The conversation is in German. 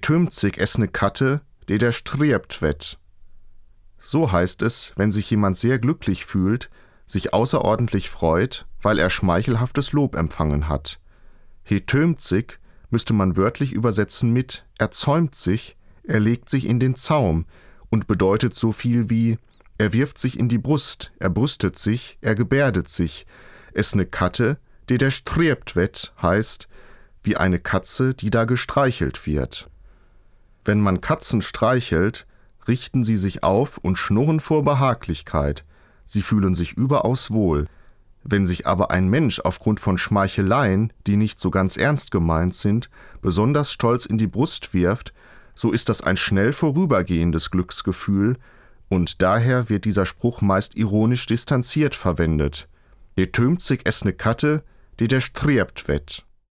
tömt sich es ne Katte, de der strebt wett. So heißt es, wenn sich jemand sehr glücklich fühlt, sich außerordentlich freut, weil er schmeichelhaftes Lob empfangen hat. He sich müsste man wörtlich übersetzen mit er zäumt sich, er legt sich in den Zaum und bedeutet so viel wie er wirft sich in die Brust, er brüstet sich, er gebärdet sich. Es ne Katte, die der strebt wett, heißt, wie eine Katze, die da gestreichelt wird. Wenn man Katzen streichelt, richten sie sich auf und schnurren vor Behaglichkeit. Sie fühlen sich überaus wohl. Wenn sich aber ein Mensch aufgrund von Schmeicheleien, die nicht so ganz ernst gemeint sind, besonders stolz in die Brust wirft, so ist das ein schnell vorübergehendes Glücksgefühl, und daher wird dieser Spruch meist ironisch distanziert verwendet. E tömt sich es ne Katte, die der strebt wett.